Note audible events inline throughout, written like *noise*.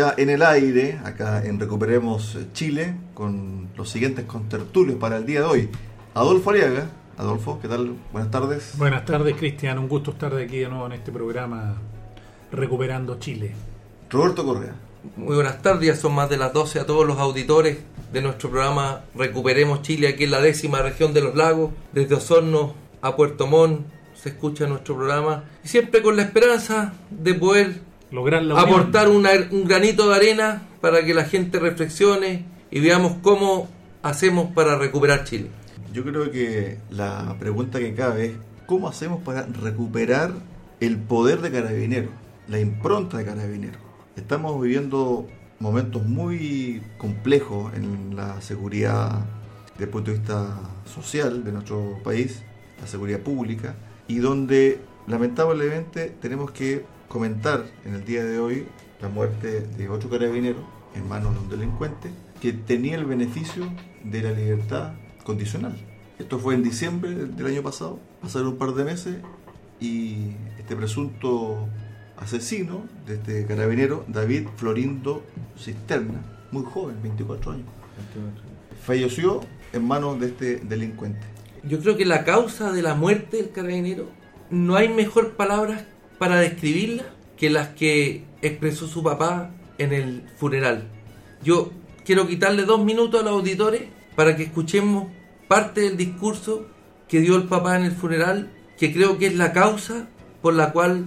Ya en el aire, acá en Recuperemos Chile, con los siguientes contertulios para el día de hoy. Adolfo Ariaga. Adolfo, ¿qué tal? Buenas tardes. Buenas tardes, Cristian. Un gusto estar de aquí de nuevo en este programa Recuperando Chile. Roberto Correa. Muy buenas tardes, ya son más de las 12 a todos los auditores de nuestro programa Recuperemos Chile, aquí en la décima región de los lagos, desde Osorno a Puerto Montt, se escucha nuestro programa, y siempre con la esperanza de poder Lograr la unión. aportar una- un granito de arena para que la gente reflexione y veamos cómo hacemos para recuperar Chile. Yo creo que la pregunta que cabe es ¿cómo hacemos para recuperar el poder de Carabinero, la impronta de Carabinero? Estamos viviendo momentos muy complejos en la seguridad desde el punto de vista social de nuestro país, la seguridad pública, y donde lamentablemente tenemos que comentar en el día de hoy la muerte de otro carabinero en manos de un delincuente que tenía el beneficio de la libertad condicional. Esto fue en diciembre del año pasado, pasaron un par de meses y este presunto asesino de este carabinero, David Florindo Cisterna, muy joven, 24 años, falleció en manos de este delincuente. Yo creo que la causa de la muerte del carabinero no hay mejor palabras para describirla que las que expresó su papá en el funeral. Yo quiero quitarle dos minutos a los auditores para que escuchemos parte del discurso que dio el papá en el funeral, que creo que es la causa por la cual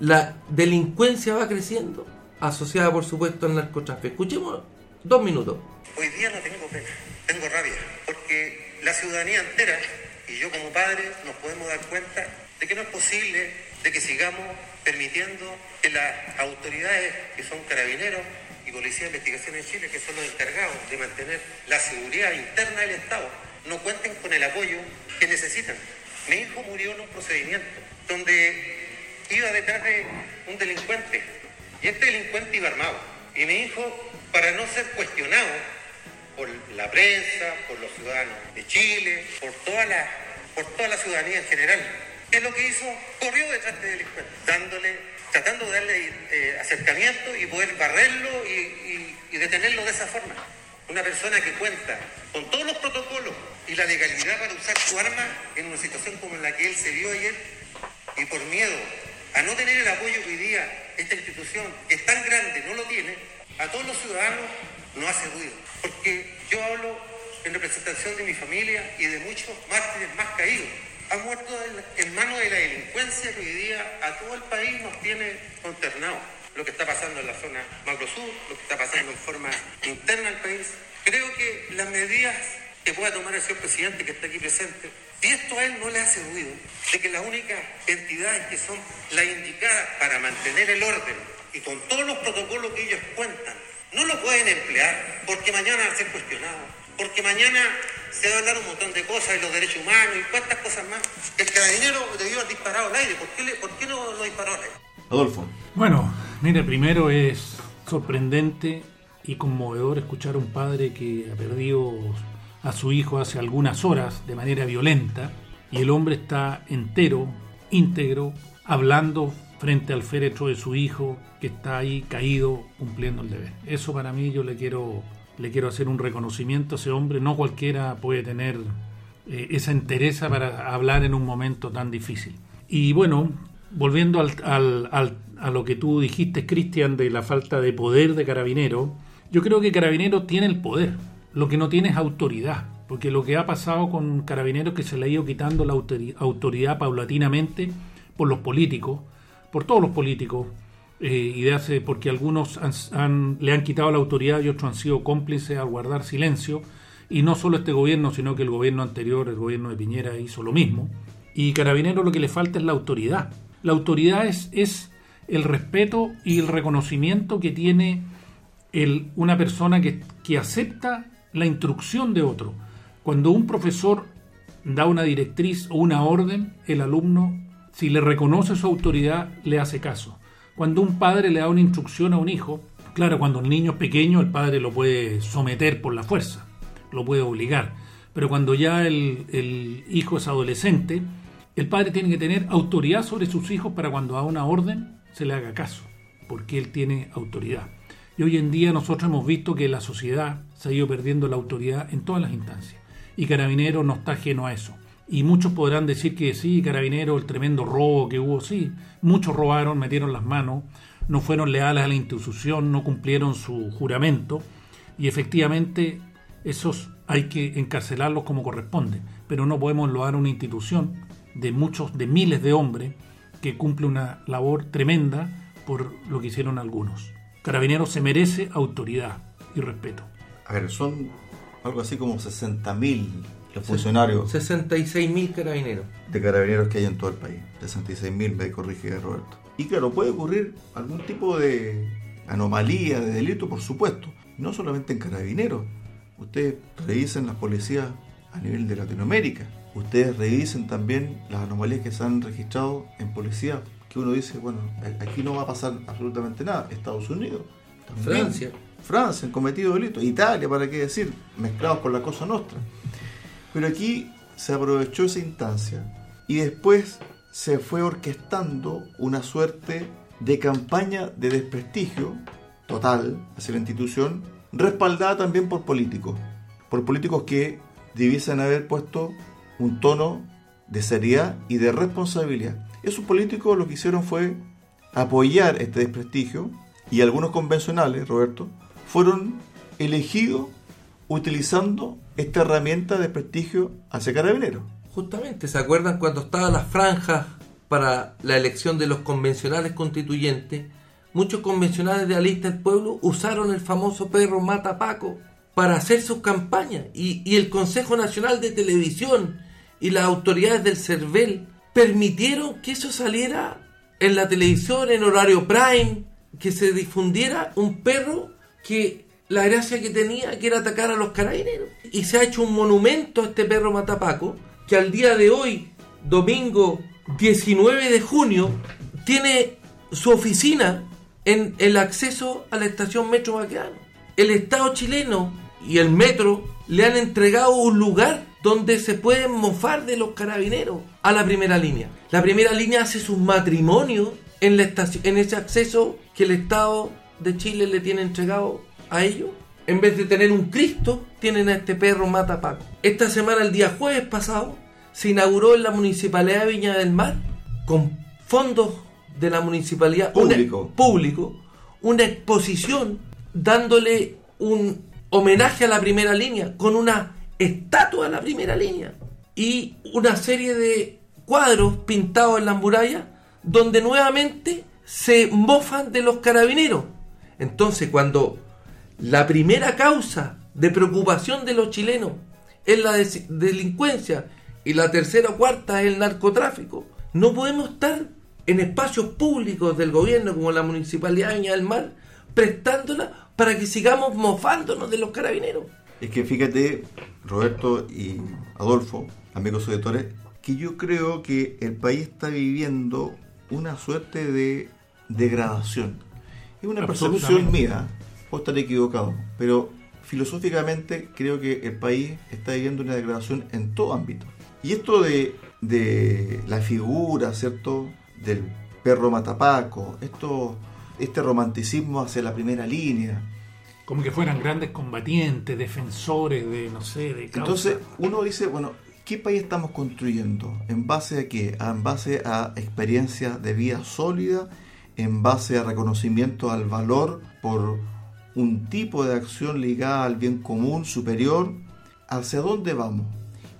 la delincuencia va creciendo, asociada por supuesto al narcotráfico. Escuchemos dos minutos. Hoy día no tengo pena, tengo rabia, porque la ciudadanía entera y yo como padre nos podemos dar cuenta de que no es posible de que sigamos permitiendo que las autoridades que son carabineros y policía de investigación en Chile, que son los encargados de mantener la seguridad interna del Estado, no cuenten con el apoyo que necesitan. Mi hijo murió en un procedimiento donde iba detrás de un delincuente y este delincuente iba armado. Y mi hijo, para no ser cuestionado por la prensa, por los ciudadanos de Chile, por toda la, por toda la ciudadanía en general, ¿qué es lo que hizo? Corrió detrás de delincuente, dándole, tratando de darle eh, acercamiento y poder barrerlo y detenerlo de esa forma. Una persona que cuenta con todos los protocolos y la legalidad para usar su arma en una situación como la que él se vio ayer y por miedo a no tener el apoyo que hoy día esta institución, que es tan grande, no lo tiene, a todos los ciudadanos no hace ruido. Porque yo hablo en representación de mi familia y de muchos mártires más caídos. Han muerto en, manos de la delincuencia que hoy día a todo el país nos tiene consternados. Lo que está pasando en la zona macro sur, lo que está pasando en forma interna al país. Creo que las medidas que pueda tomar el señor presidente que está aquí presente, si esto a él no le hace ruido, de que las únicas entidades que son las indicadas para mantener el orden y con todos los protocolos que ellos cuentan, no lo pueden emplear porque mañana va a ser cuestionado, porque mañana se va a hablar un montón de cosas de los derechos humanos y cuántas cosas más. El carabinero debió haber disparado al aire, ¿por qué, le- por qué no lo disparó al aire? Adolfo. Bueno, mire, primero es sorprendente y conmovedor escuchar a un padre que ha perdido a su hijo hace algunas horas de manera violenta y el hombre está entero, íntegro, hablando frente al féretro de su hijo que está ahí caído cumpliendo el deber. Eso para mí yo le quiero le quiero hacer un reconocimiento a ese hombre, no cualquiera puede tener eh, esa entereza para hablar en un momento tan difícil. Y bueno, volviendo al, al- a lo que tú dijiste, Cristian, de la falta de poder de Carabinero, yo creo que Carabinero tiene el poder, lo que no tiene es autoridad, porque lo que ha pasado con Carabinero es que se le ha ido quitando la autori- autoridad paulatinamente por los políticos, por todos los políticos, eh, de hace, porque algunos le han quitado la autoridad y otros han sido cómplices al guardar silencio, y no solo este gobierno, sino que el gobierno anterior, el gobierno de Piñera, hizo lo mismo. Y Carabinero lo que le falta es la autoridad. La autoridad es, es el respeto y el reconocimiento que tiene el, una persona que, que acepta la instrucción de otro. Cuando un profesor da una directriz o una orden, el alumno, si le reconoce su autoridad, le hace caso. Cuando un padre le da una instrucción a un hijo, claro, cuando el niño es pequeño, el padre lo puede someter por la fuerza, lo puede obligar. Pero cuando ya el, hijo es adolescente, el padre tiene que tener autoridad sobre sus hijos para cuando da una orden se le haga caso, porque él tiene autoridad. Y hoy en día nosotros hemos visto que la sociedad se ha ido perdiendo la autoridad en todas las instancias. Y Carabinero no está ajeno a eso. Y muchos podrán decir que sí, Carabinero, el tremendo robo que hubo, sí. Muchos robaron, metieron las manos, no fueron leales a la institución, no cumplieron su juramento. Y efectivamente, esos hay que encarcelarlos como corresponde. Pero no podemos loar una institución de muchos, de miles de hombres que cumple una labor tremenda por lo que hicieron algunos. Carabineros se merece autoridad y respeto. A ver, son algo así como 60.000 los funcionarios 66.000 carabineros. de carabineros que hay en todo el país. 66.000, me corrige Roberto. Y claro, puede ocurrir algún tipo de anomalía, de delito, por supuesto. No solamente en carabineros. Ustedes revisen las policías a nivel de Latinoamérica. Ustedes revisen también las anomalías que se han registrado en policía. Que uno dice, bueno, aquí no va a pasar absolutamente nada. Estados Unidos. también. Francia. Francia han cometido delitos, Italia, para qué decir, mezclados con la cosa nuestra. Pero aquí se aprovechó esa instancia y después se fue orquestando una suerte de campaña de desprestigio total hacia la institución, respaldada también por políticos, por políticos que debiesen haber puesto un tono de seriedad y de responsabilidad. Esos políticos lo que hicieron fue apoyar este desprestigio y algunos convencionales, Roberto, fueron elegidos utilizando esta herramienta de prestigio hacia carabineros. Justamente, ¿se acuerdan cuando estaban las franjas para la elección de los convencionales constituyentes? Muchos convencionales de la lista del pueblo usaron el famoso perro Mata Paco para hacer sus campañas y, y el Consejo Nacional de Televisión y las autoridades del CERVEL permitieron que eso saliera en la televisión, en horario prime, que se difundiera un perro que la gracia que tenía que era atacar a los carabineros. Y se ha hecho un monumento a este perro matapaco que al día de hoy, domingo 19 de junio, tiene su oficina en el acceso a la estación Metro Baqueano. El Estado chileno y el Metro le han entregado un lugar donde se pueden mofar de los carabineros a la primera línea. La primera línea hace sus matrimonios en, la estación, en ese acceso que el Estado de Chile le tiene entregado a ellos. En vez de tener un Cristo, tienen a este perro mata Paco. Esta semana, el día jueves pasado, se inauguró en la Municipalidad de Viña del Mar, con fondos de la municipalidad Público. Una, público, una exposición dándole un homenaje a la primera línea, con una estatua a la primera línea y una serie de cuadros pintados en las murallas donde nuevamente se mofan de los carabineros. Entonces, cuando la primera causa de preocupación de los chilenos es la des- delincuencia y la tercera o cuarta es el narcotráfico, no podemos estar en espacios públicos del gobierno como la Municipalidad de Viña del Mar prestándola para que sigamos mofándonos de los carabineros. Es que fíjate, Roberto y Adolfo, amigos auditores, que yo creo que el país está viviendo una suerte de degradación. Es una percepción mía, puedo estar equivocado, pero filosóficamente creo que el país está viviendo una degradación en todo ámbito. Y esto de, de la figura, ¿cierto?, del perro matapaco, esto, este romanticismo hacia la primera línea, Como que fueran grandes combatientes, defensores de, no sé, de causa. Entonces uno dice, bueno, ¿qué país estamos construyendo? ¿En base a qué? ¿En base a experiencias de vida sólida? ¿En base a reconocimiento al valor por un tipo de acción ligada al bien común superior? ¿Hacia dónde vamos?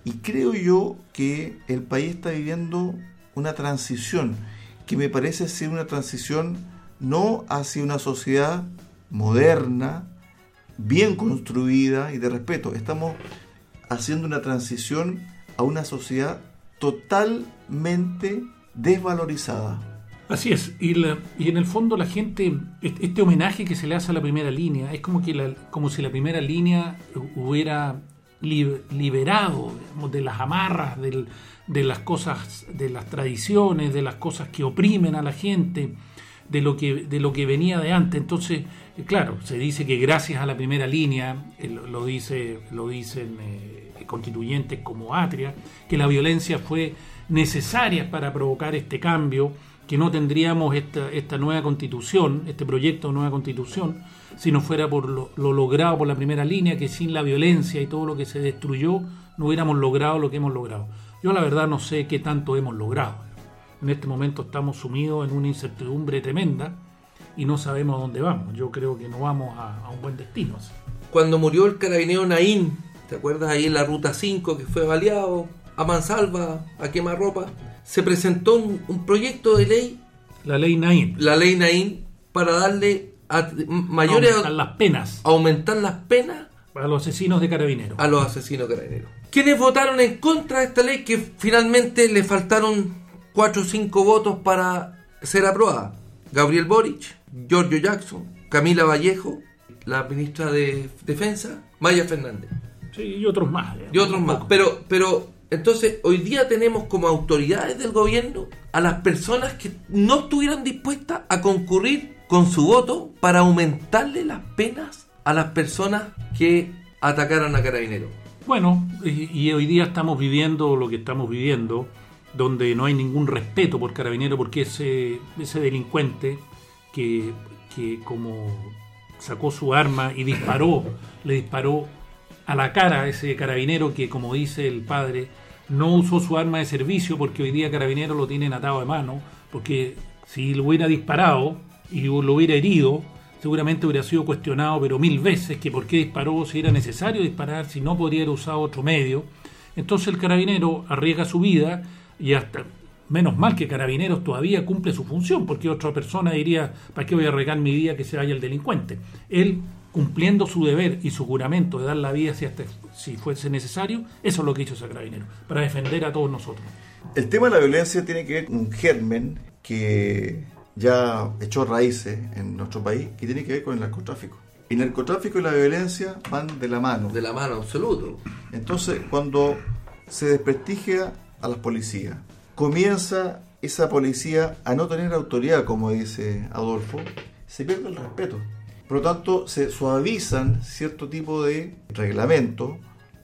Y creo yo que el país está viviendo una transición que me parece ser una transición no hacia una sociedad moderna, bien construida y de respeto. Estamos haciendo una transición a una sociedad totalmente desvalorizada. Así es, y, la- y en el fondo la gente, este, homenaje que se le hace a la primera línea, es como, que la- como si la primera línea hubiera li- liberado de las amarras, de las cosas, de las tradiciones, de las cosas que oprimen a la gente, de lo que, de lo que venía de antes. Entonces, eh, claro, se dice que gracias a la primera línea, eh, lo, lo dice, lo dicen eh, constituyentes como Atria, que la violencia fue necesaria para provocar este cambio, que no tendríamos esta, esta nueva constitución, este proyecto de nueva constitución, si no fuera por lo, lo logrado por la primera línea, que sin la violencia y todo lo que se destruyó, no hubiéramos logrado lo que hemos logrado. Yo la verdad no sé qué tanto hemos logrado. En este momento estamos sumidos en una incertidumbre tremenda y no sabemos a dónde vamos. Yo creo que no vamos a, a un buen destino. Cuando murió el carabinero Naín, ¿te acuerdas ahí en la ruta 5 que fue baleado a mansalva, a quemarropa? Se presentó un, un proyecto de ley, La ley Naín. la ley Naín, para darle a- mayores aumentar las penas aumentar las penas para los asesinos de carabineros. a los asesinos carabineros. ¿Quiénes votaron en contra de esta ley que finalmente le faltaron 4 o 5 votos para ser aprobada? Gabriel Boric, Giorgio Jackson, Camila Vallejo, la ministra de Defensa, Maya Fernández Sí, y otros más. y otros más. Pero, pero entonces hoy día tenemos como autoridades del gobierno a las personas que no estuvieran dispuestas a concurrir con su voto para aumentarle las penas a las personas que atacaran a carabineros. Bueno, y, hoy día estamos viviendo lo que estamos viviendo, donde no hay ningún respeto por carabinero, porque ese, ese delincuente que, que como sacó su arma y disparó, le disparó a la cara ese carabinero que, como dice el padre, no usó su arma de servicio porque hoy día carabinero lo tienen atado de mano, porque si lo hubiera disparado y lo hubiera herido, seguramente hubiera sido cuestionado, pero mil veces, que por qué disparó, si era necesario disparar, si no podría haber usado otro medio. Entonces el carabinero arriesga su vida y hasta, menos mal que carabineros todavía cumple su función, porque otra persona diría, ¿para qué voy a arriesgar mi vida que se vaya el delincuente? Él, cumpliendo su deber y su juramento de dar la vida si, hasta, si fuese necesario, eso es lo que hizo ese carabinero, para defender a todos nosotros. El tema de la violencia tiene que ver con un germen que ya echó raíces en nuestro país, que tiene que ver con el narcotráfico. El narcotráfico y la violencia van de la mano. De la mano, absoluto. Entonces, cuando se desprestigia a las policías, comienza esa policía a no tener autoridad, como dice Adolfo, se pierde el respeto. Por lo tanto, se suavizan cierto tipo de reglamentos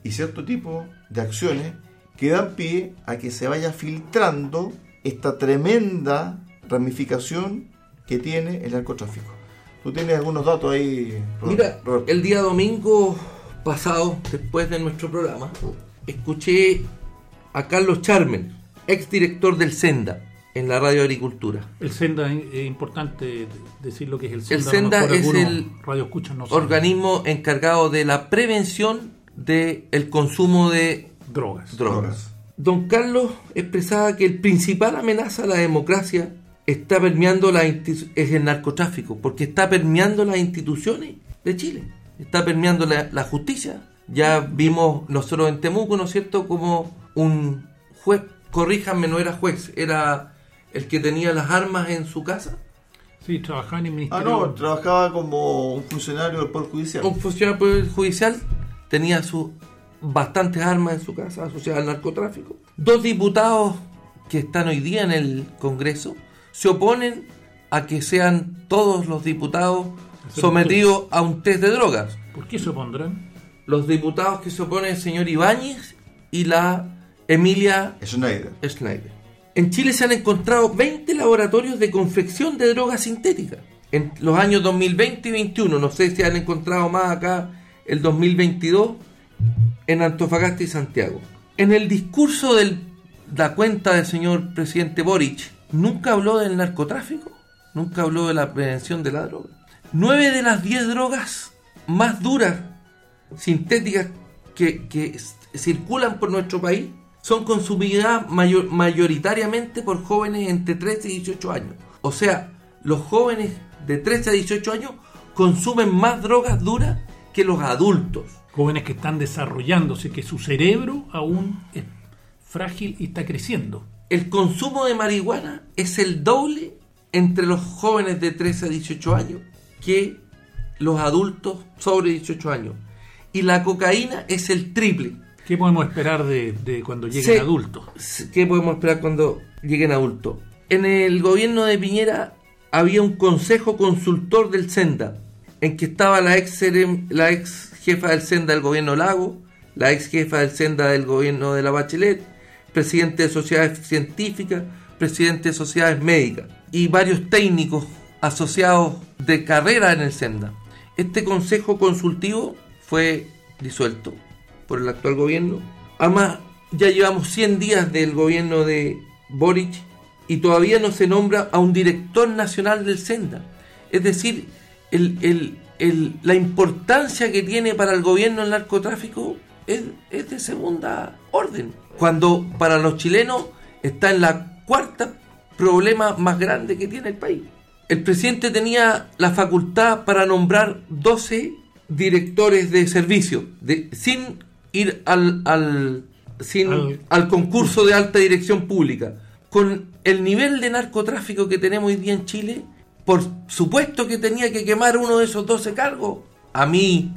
y cierto tipo de acciones que dan pie a que se vaya filtrando esta tremenda ramificación que tiene el narcotráfico. Tú tienes algunos datos ahí, Mira, el día domingo pasado, después de nuestro programa, escuché a Carlos Charmen, exdirector del Senda, en la radio Agricultura. El Senda es importante decir lo que es el Senda. El Senda es el no. Organismo encargado de la prevención del consumo de drogas. drogas. Don Carlos expresaba que el principal amenaza a la democracia está permeando la es el narcotráfico, porque está permeando las instituciones de Chile, está permeando la, la justicia. Ya vimos nosotros en Temuco, ¿no es cierto?, como un juez, corríjanme, no era juez, era el que tenía las armas en su casa, Sí, trabajaba en el Ah, Ministerio. no, trabajaba como un funcionario del Poder Judicial. un funcionario del Poder judicial tenía sus bastantes armas en su casa asociadas al narcotráfico. Dos diputados que están hoy día en el Congreso se oponen a que sean todos los diputados sometidos a un test de drogas. ¿Por qué se opondrán? Los diputados que se oponen el señor Ibáñez y la Emilia Schneider. Schneider. En Chile se han encontrado 20 laboratorios de confección de drogas sintéticas. En los años 2020 y 2021, no sé si han encontrado más acá el 2022, en Antofagasta y Santiago. En el discurso de la cuenta del señor presidente Boric, nunca habló del narcotráfico, nunca habló de la prevención de la droga. Nueve de las 10 drogas más duras sintéticas que, circulan por nuestro país son consumidas mayor- mayoritariamente por jóvenes entre 13 y 18 años. O sea, los jóvenes de 13 a 18 años consumen más drogas duras que los adultos. Jóvenes que están desarrollándose, que su cerebro aún es frágil y está creciendo. El consumo de marihuana es el doble entre los jóvenes de 13 a 18 años que los adultos sobre 18 años. Y la cocaína es el triple. ¿Qué podemos esperar de, de cuando lleguen adultos? ¿Qué podemos esperar cuando lleguen adultos? En el gobierno de Piñera había un consejo consultor del Senda, en que estaba la ex, serem- la ex jefa del Senda del gobierno Lago, la ex jefa del Senda del gobierno de la Bachelet, presidente de sociedades científicas, presidente de sociedades médicas y varios técnicos asociados de carrera en el Senda. Este consejo consultivo fue disuelto por el actual gobierno. Además, ya llevamos 100 días del gobierno de Boric y todavía no se nombra a un director nacional del Senda. Es decir, el- el- el- la importancia que tiene para el gobierno el narcotráfico es, es de segunda orden. Cuando para los chilenos está en la cuarta problema más grande que tiene el país. El presidente tenía la facultad para nombrar 12 directores de servicio, de, sin ir al, al, sin, Al- al concurso de alta dirección pública. Con el nivel de narcotráfico que tenemos hoy día en Chile, por supuesto que tenía que quemar uno de esos 12 cargos, a mi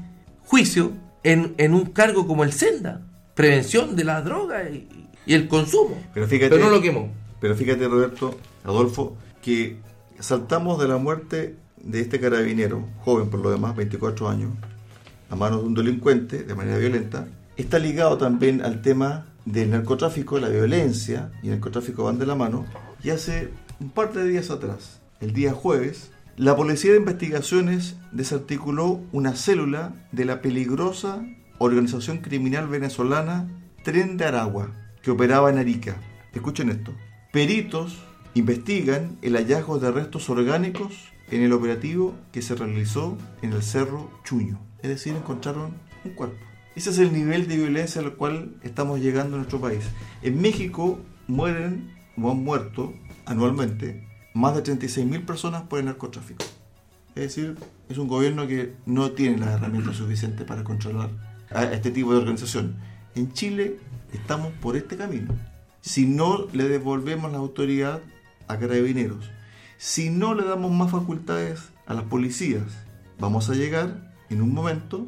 juicio, en, en un cargo como el Senda, prevención de la droga y, y el consumo. Pero fíjate, Pero no lo quemó. Pero fíjate, Roberto, Adolfo, que saltamos de la muerte de este carabinero, joven por lo demás, 24 años, a manos de un delincuente de manera violenta, está ligado también al tema del narcotráfico, la violencia y el narcotráfico van de la mano. Y hace un par de días atrás, el día jueves, la Policía de Investigaciones desarticuló una célula de la peligrosa organización criminal venezolana Tren de Aragua, que operaba en Arica. Escuchen esto. Peritos investigan el hallazgo de restos orgánicos en el operativo que se realizó en el Cerro Chuño. Es decir, encontraron un cuerpo. Ese es el nivel de violencia al cual estamos llegando en nuestro país. En México mueren o han muerto anualmente más de 36.000 personas por el narcotráfico. Es decir, es un gobierno que no tiene las herramientas suficientes para controlar a este tipo de organización. En Chile estamos por este camino. Si no le devolvemos la autoridad a carabineros, si no le damos más facultades a las policías, vamos a llegar en un momento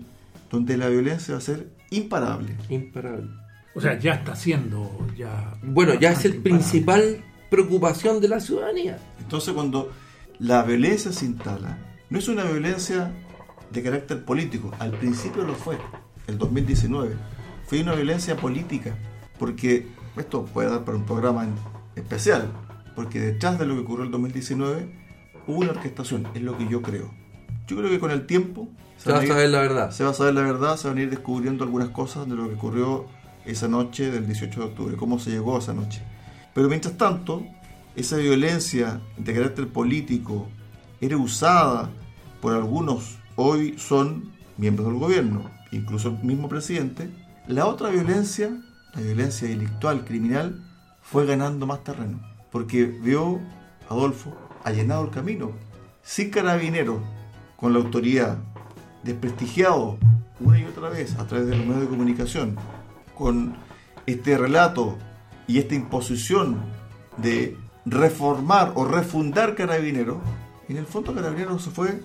donde la violencia va a ser imparable. Imparable. O sea, ya está siendo ya. Bueno, ya es el imparable. principal preocupación de la ciudadanía. Entonces cuando la violencia se instala, no es una violencia de carácter político, al principio lo fue, el 2019, fue una violencia política, porque esto puede dar para un programa especial, porque detrás de lo que ocurrió el 2019 hubo una orquestación, es lo que yo creo. Yo creo que con el tiempo Se va a saber la verdad. se va a saber la verdad, se van a ir descubriendo algunas cosas de lo que ocurrió esa noche del 18 de octubre, cómo se llegó a esa noche. Pero mientras tanto, esa violencia de carácter político era usada por algunos, hoy son miembros del gobierno, incluso el mismo presidente. La otra violencia, la violencia delictual, criminal, fue ganando más terreno, porque vio, Adolfo, allanado el camino, sin carabineros, con la autoridad, desprestigiado una y otra vez a través de los medios de comunicación, con este relato y esta imposición de reformar o refundar Carabineros, en el fondo Carabineros se fue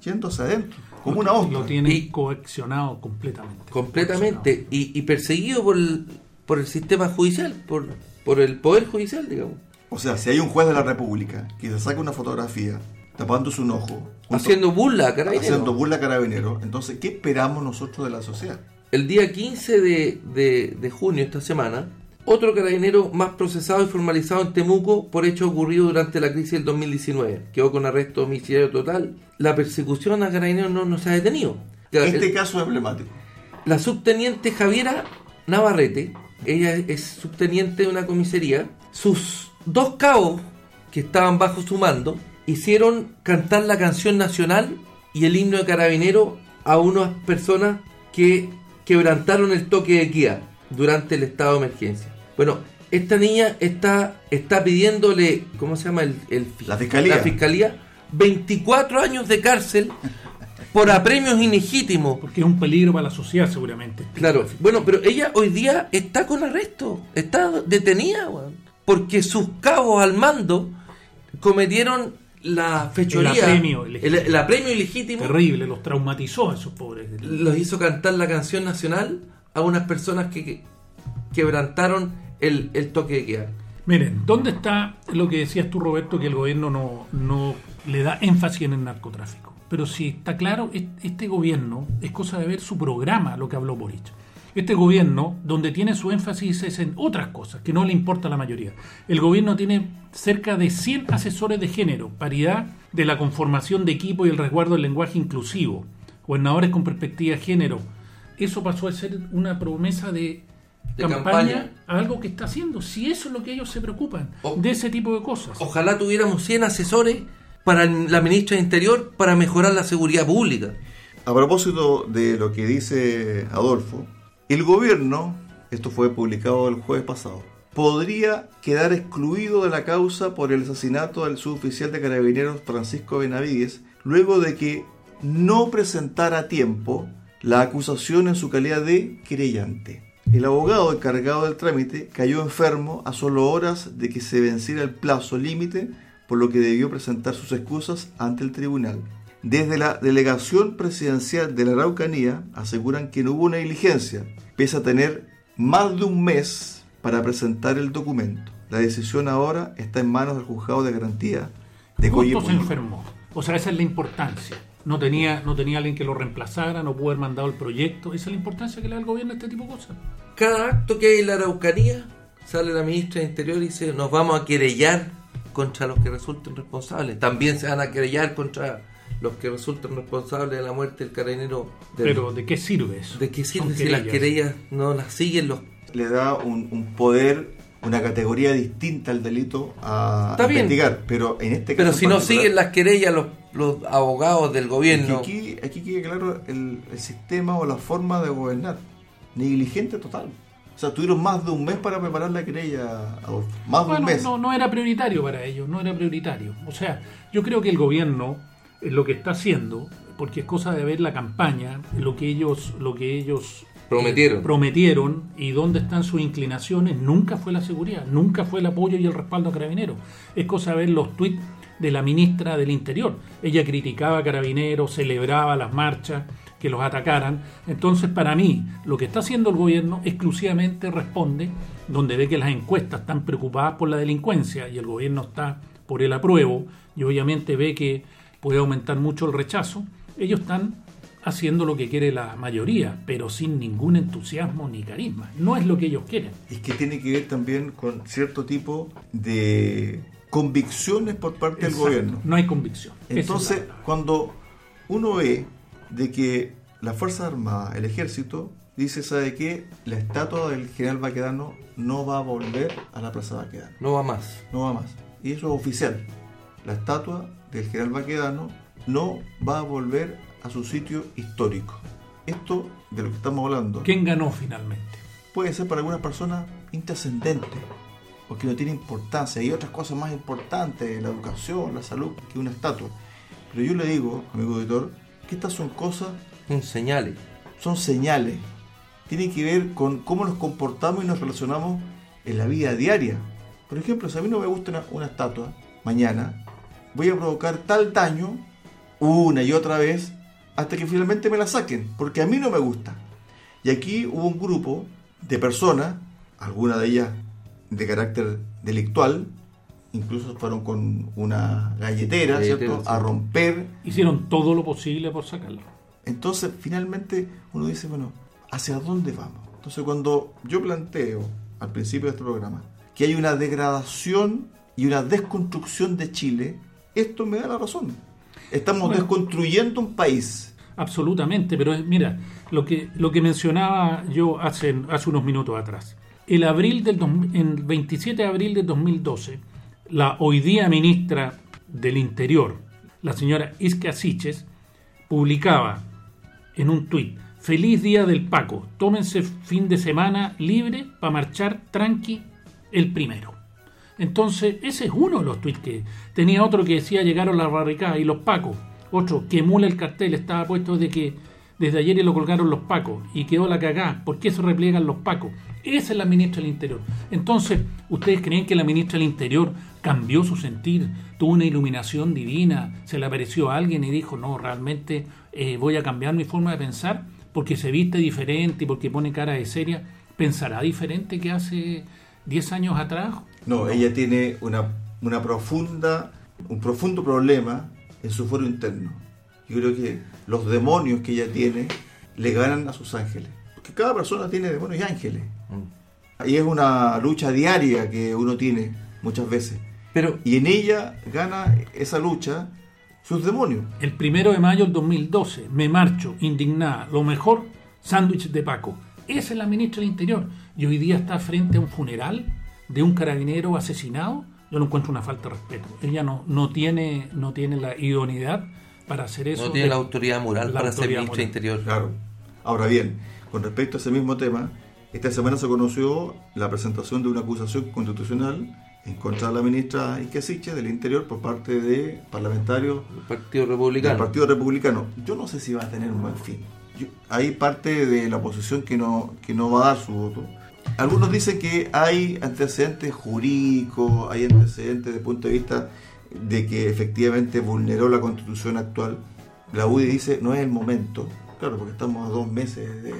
yéndose adentro, como una Lo ostra. tienen Y- coaccionado completamente. Completamente. Y, y perseguido por el, por el sistema judicial, por, por el poder judicial, digamos. O sea, si hay un juez de la República que se saca una fotografía tapándose un ojo, junto- Haciendo burla, caray. haciendo burla a Carabineros, entonces, ¿qué esperamos nosotros de la sociedad? El día 15 de, de- de junio, esta semana, otro carabinero más procesado y formalizado en Temuco por hechos ocurridos durante la crisis del 2019. Quedó con arresto domiciliario total. La persecución a carabineros no, no se ha detenido. Este El- caso es emblemático. La subteniente Javiera Navarrete, ella es subteniente de una comisaría, sus dos cabos que estaban bajo su mando hicieron cantar la canción nacional y el himno de carabinero a unas personas que quebrantaron el toque de queda durante el estado de emergencia. Bueno, esta niña está, está pidiéndole, ¿cómo se llama? El, La fiscalía. La fiscalía, 24 años de cárcel por apremios ilegítimos. Porque es un peligro para la sociedad, seguramente. Claro, bueno, pero ella hoy día está con arresto, está detenida, weón, porque sus cabos al mando cometieron la fechoría, El apremio ilegítimo. el, el apremio ilegítimo, Terrible, los traumatizó a esos pobres. los hizo cantar la canción nacional a unas personas que, que quebrantaron el, el toque de queda. Miren, ¿dónde está lo que decías tú, Roberto, que el gobierno no, no le da énfasis en el narcotráfico? Pero si está claro, es- este gobierno es cosa de ver su programa, lo que habló Boric. Este gobierno, donde tiene su énfasis es en otras cosas, que no le importa a la mayoría. El gobierno tiene cerca de 100 asesores de género, paridad de la conformación de equipo y el resguardo del lenguaje inclusivo, gobernadores con perspectiva de género. Eso pasó a ser una promesa de, De campaña, campaña. a algo que está haciendo. Si eso es lo que ellos se preocupan, O- de ese tipo de cosas. Ojalá tuviéramos 100 asesores para la ministra de Interior para mejorar la seguridad pública. A propósito de lo que dice Adolfo, el gobierno, esto fue publicado el jueves pasado, podría quedar excluido de la causa por el asesinato del suboficial de carabineros Francisco Benavides luego de que no presentara a tiempo la acusación en su calidad de querellante. El abogado encargado del trámite cayó enfermo a solo horas de que se venciera el plazo límite, por lo que debió presentar sus excusas ante el tribunal. Desde la delegación presidencial de la Araucanía aseguran que no hubo una diligencia, pese a tener más de un mes para presentar el documento. La decisión ahora está en manos del juzgado de garantía de Justo se enfermó. O sea, esa es la importancia. No tenía, no tenía alguien que lo reemplazara, no pudo haber mandado el proyecto. Esa es la importancia que le da el gobierno a este tipo de cosas. Cada acto que hay en la Araucanía, sale la ministra de Interior y dice, nos vamos a querellar contra los que resulten responsables. También se van a querellar contra los que resulten responsables de la muerte del carabinero. del- Pero ¿de qué sirve eso? ¿De qué sirve si las querellas. no las siguen los... Le da un, un poder, una categoría distinta al delito a Está bien. investigar. Pero en este Pero caso si en no siguen las querellas los, los abogados del gobierno... Aquí, aquí queda claro el, el sistema o la forma de gobernar. Negligente total. O sea, tuvieron más de un mes para preparar la querella, Adolfo. Más de un Bueno, mes. no, no era prioritario para ellos, no era prioritario. O sea, yo creo que el gobierno lo que está haciendo, porque es cosa de ver la campaña, lo que ellos, lo que ellos eh, Prometieron. prometieron y dónde están sus inclinaciones, nunca fue la seguridad, nunca fue el apoyo y el respaldo a Carabineros. Es cosa de ver los tweets de la ministra del Interior. Ella criticaba a Carabineros, celebraba las marchas, que los atacaran. Entonces, para mí, lo que está haciendo el gobierno exclusivamente responde donde ve que las encuestas están preocupadas por la delincuencia y el gobierno está por el apruebo y obviamente ve que puede aumentar mucho el rechazo. Ellos están haciendo lo que quiere la mayoría, pero sin ningún entusiasmo ni carisma. No es lo que ellos quieren. Es que tiene que ver también con cierto tipo de convicciones por parte del gobierno. No hay convicción. Es Entonces, cuando uno ve de que las Fuerzas Armadas, el Ejército, dice, ¿sabe qué? La estatua del general Baquedano no va a volver a la Plaza Baquedano. No va más. No va más. Y eso es oficial. La estatua del general Baquedano no va a volver a su sitio histórico. Esto de lo que estamos hablando ¿Quién ganó finalmente? puede ser para algunas personas intrascendente, porque no tiene importancia. Hay otras cosas más importantes, la educación, la salud, que una estatua. Pero yo le digo, amigo auditor, que estas son cosas, Un señales. son señales. Tienen que ver con cómo nos comportamos y nos relacionamos en la vida diaria. Por ejemplo, si a mí no me gusta una, una estatua, mañana voy a provocar tal daño una y otra vez hasta que finalmente me la saquen, porque a mí no me gusta. Y aquí hubo un grupo de personas, algunas de ellas de carácter delictual, incluso fueron con una galletera, Galletera, ¿cierto? sí. A romper. Hicieron todo lo posible por sacarlo. Entonces, finalmente, uno dice, bueno, ¿hacia dónde vamos? Entonces, cuando yo planteo al principio de este programa que hay una degradación y una desconstrucción de Chile, esto me da la razón. Estamos Bueno. desconstruyendo un país. Absolutamente, pero es- mira, lo que, lo que mencionaba yo hace, hace unos minutos atrás. El abril del dos- el 27 de abril del 2012, la hoy día ministra del Interior, la señora Isca Siches, publicaba en un tuit, feliz día del Paco, tómense fin de semana libre para marchar tranqui el primero. Entonces, ese es uno de los tweets que tenía otro que decía llegaron las barricadas y los pacos. Otro que emula el cartel estaba puesto de que desde ayer lo colgaron los pacos y quedó la cagá. ¿Por qué se repliegan los pacos? Esa es la ministra del Interior. Entonces, ¿ustedes creen que la ministra del Interior cambió su sentir tuvo una iluminación divina, se le apareció a alguien y dijo, no, realmente eh, voy a cambiar mi forma de pensar porque se viste diferente y porque pone cara de seria, ¿pensará diferente que hace 10 años atrás? No, ella tiene una, una profunda, un profundo problema en su foro interno. Yo creo que los demonios que ella tiene le ganan a sus ángeles. Porque cada persona tiene demonios y ángeles. Y es una lucha diaria que uno tiene muchas veces. Pero Y en ella gana esa lucha sus demonios. El primero de mayo del 2012, me marcho, indignada, lo mejor, sándwich de Paco. Esa es la ministra del Interior. Y hoy día está frente a un funeral de un carabinero asesinado. Yo no encuentro una falta de respeto. Ella no, no, tiene, no tiene la idoneidad para hacer eso. no tiene de- la autoridad moral la para ser ministro de. Interior. Claro. Ahora bien, con respecto a ese mismo tema, esta semana se conoció la presentación de una acusación constitucional en contra de la ministra Iquesiche del Interior por parte de parlamentarios El Partido del Republicano. Partido Republicano. Yo no sé si va a tener un buen fin. Yo- hay parte de la oposición que no, que no va a dar su voto. Algunos dicen que hay antecedentes jurídicos, hay antecedentes desde el punto de vista de que efectivamente vulneró la constitución actual. La UDI dice no es el momento, claro, porque estamos a dos meses de-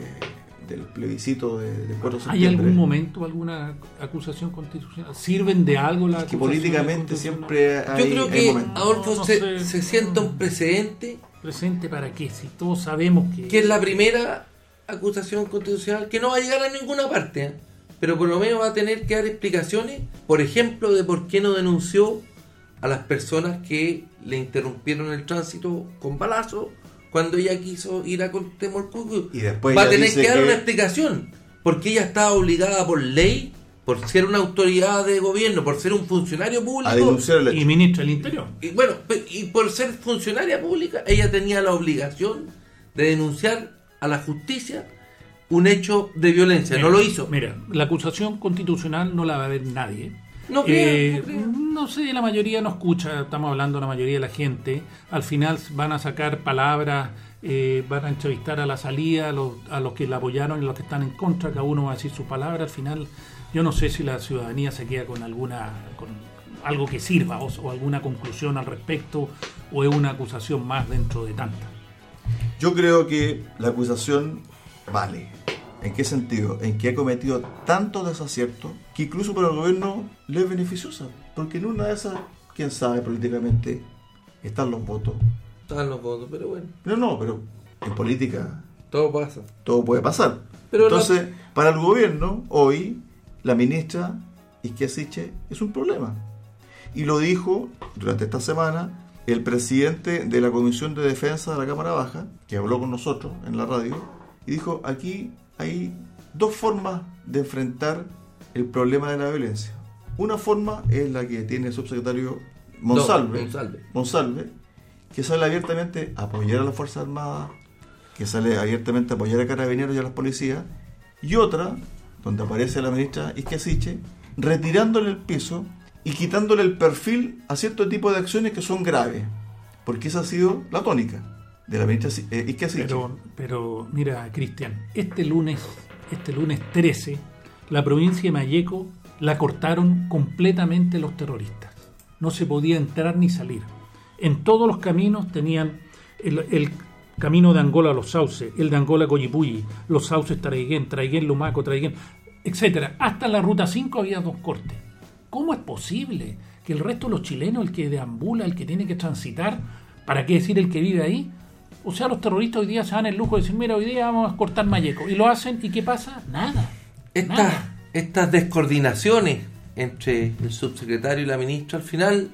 del plebiscito de- del 4 de ¿Hay algún momento alguna acusación constitucional? ¿Sirven de algo las que acusaciones políticamente siempre hay, Yo creo que. Adolfo No, no se, sé. se sienta un precedente ¿Presente para qué? Si todos sabemos que... que es la primera acusación constitucional que no va a llegar a ninguna parte, ¿eh? pero por lo menos va a tener que dar explicaciones, por ejemplo, de por qué no denunció a las personas que le interrumpieron el tránsito con balazo cuando ella quiso ir a Temorcucu. Y después va a tener que dar que- una explicación, porque ella estaba obligada por ley, por ser una autoridad de gobierno, por ser un funcionario público, a. Y ministra del Interior. y bueno, y por ser funcionaria pública, ella tenía la obligación de denunciar a la justicia un hecho de violencia. no lo hizo. Mira, la acusación constitucional no la va a ver nadie. No creo, Eh, no creo. no sé, la mayoría no escucha, estamos hablando de la mayoría de la gente. Al final van a sacar palabras, eh, van a entrevistar a la salida a los, a los que la apoyaron y a los que están en contra, cada uno va a decir su palabra. Al final, yo no sé si la ciudadanía se queda con alguna con algo que sirva o, o alguna conclusión al respecto o es una acusación más dentro de tantas. Yo creo que la acusación vale. ¿En qué sentido? En que ha cometido tantos desaciertos que incluso para el gobierno le es beneficiosa. Porque en una de esas, quién sabe políticamente, están los votos. Estaban los votos, pero bueno, No, no, pero en política todo pasa. todo puede pasar. Pero Entonces, para el gobierno, hoy, la ministra Isquiasiche es un problema. Y lo dijo durante esta semana el presidente de la Comisión de Defensa de la Cámara Baja, que habló con nosotros en la radio, y dijo, aquí hay dos formas de enfrentar el problema de la violencia. Una forma es la que tiene el subsecretario Monsalve, No, Monsalve. Monsalve, que sale abiertamente a apoyar a las Fuerzas Armadas, que sale abiertamente a apoyar a carabineros y a las policías, y otra, donde aparece la ministra Isquiasiche, retirándole el piso y quitándole el perfil a cierto tipo de acciones que son graves, porque esa ha sido la tónica de la ministra eh. Pero, pero mira, Cristian, este lunes, este lunes 13, la provincia de Mayeco la cortaron completamente los terroristas. No se podía entrar ni salir. En todos los caminos tenían el, camino de Angola a los Sauces, el de Angola a Coyipulli, los Sauces Traiguén, Traiguén Lumaco, Traiguén, etcétera. Hasta la ruta 5 había dos cortes. ¿Cómo es posible que el resto de los chilenos, el que deambula, el que tiene que transitar, para qué decir el que vive ahí, o sea, los terroristas hoy día se dan el lujo de decir, mira, hoy día vamos a cortar Mayeco. Y lo hacen, ¿y qué pasa? Nada. Estas, Nada. estas descoordinaciones entre el subsecretario y la ministra al final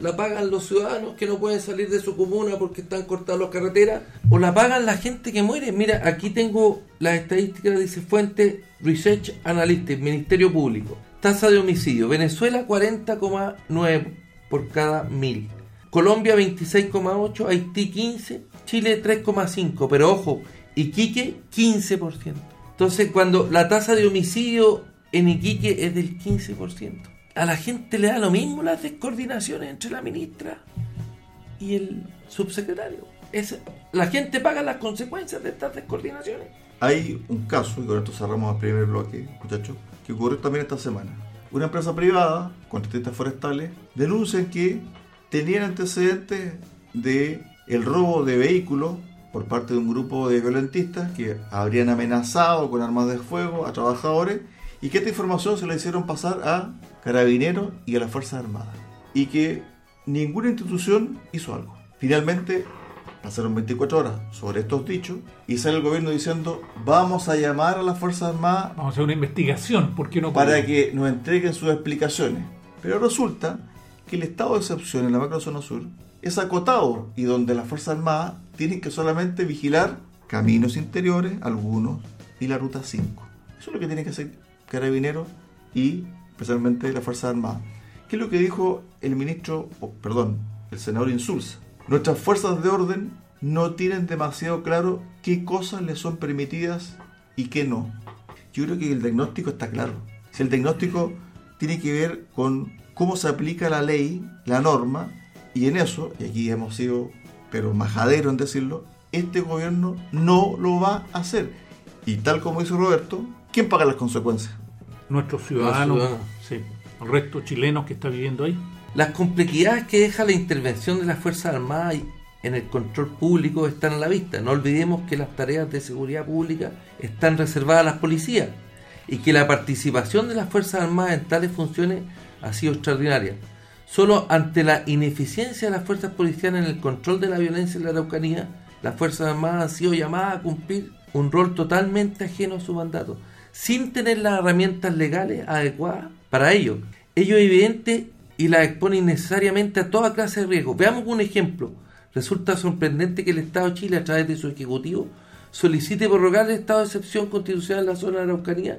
la pagan los ciudadanos que no pueden salir de su comuna porque están cortadas las carreteras o la pagan la gente que muere. Mira, aquí tengo las estadísticas, dice fuente Research Analytics, Ministerio Público. Tasa de homicidio. Venezuela 40,9 por cada mil. Colombia 26,8, Haití 15, Chile 3,5, pero ojo, Iquique 15%. Entonces, cuando la tasa de homicidio en Iquique es del 15%, a la gente le da lo mismo las descoordinaciones entre la ministra y el subsecretario. Es, la gente paga las consecuencias de estas descoordinaciones. Hay un caso, y con esto cerramos el primer bloque, muchachos, que ocurrió también esta semana. Una empresa privada, contratistas forestales, denuncian que tenían antecedentes de el robo de vehículos por parte de un grupo de violentistas que habrían amenazado con armas de fuego a trabajadores y que esta información se la hicieron pasar a carabineros y a las Fuerzas Armadas y que ninguna institución hizo algo. Finalmente, pasaron 24 horas sobre estos dichos y sale el gobierno diciendo vamos a llamar a las Fuerzas Armadas Vamos a hacer una investigación, ¿por qué no? para que nos entreguen sus explicaciones. Pero resulta que el estado de excepción en la macrozona sur es acotado y donde las Fuerzas Armadas tienen que solamente vigilar caminos interiores, algunos, y la ruta 5. Eso es lo que tienen que hacer carabineros y especialmente las Fuerzas Armadas. ¿Qué es lo que dijo el ministro, perdón, el senador Insulza? Nuestras fuerzas de orden no tienen demasiado claro qué cosas les son permitidas y qué no. Yo creo que el diagnóstico está claro. Si el diagnóstico tiene que ver con cómo se aplica la ley, la norma, y en eso, y aquí hemos sido, pero majadero en decirlo, este gobierno no lo va a hacer. Y tal como dice Roberto, ¿quién paga las consecuencias? Nuestros ciudadanos, ciudadanos. sí, el resto chilenos que está viviendo ahí. Las complejidades que deja la intervención de las Fuerzas Armadas en el control público están a la vista. No olvidemos que las tareas de seguridad pública están reservadas a las policías y que la participación de las Fuerzas Armadas en tales funciones ha sido extraordinaria. Solo ante la ineficiencia de las fuerzas policiales en el control de la violencia en la Araucanía, las Fuerzas Armadas han sido llamadas a cumplir un rol totalmente ajeno a su mandato, sin tener las herramientas legales adecuadas para ello. Ello es evidente y la expone innecesariamente a toda clase de riesgo. Veamos un ejemplo. Resulta sorprendente que el Estado de Chile, a través de su Ejecutivo, solicite prorrogar el estado de excepción constitucional en la zona de Araucanía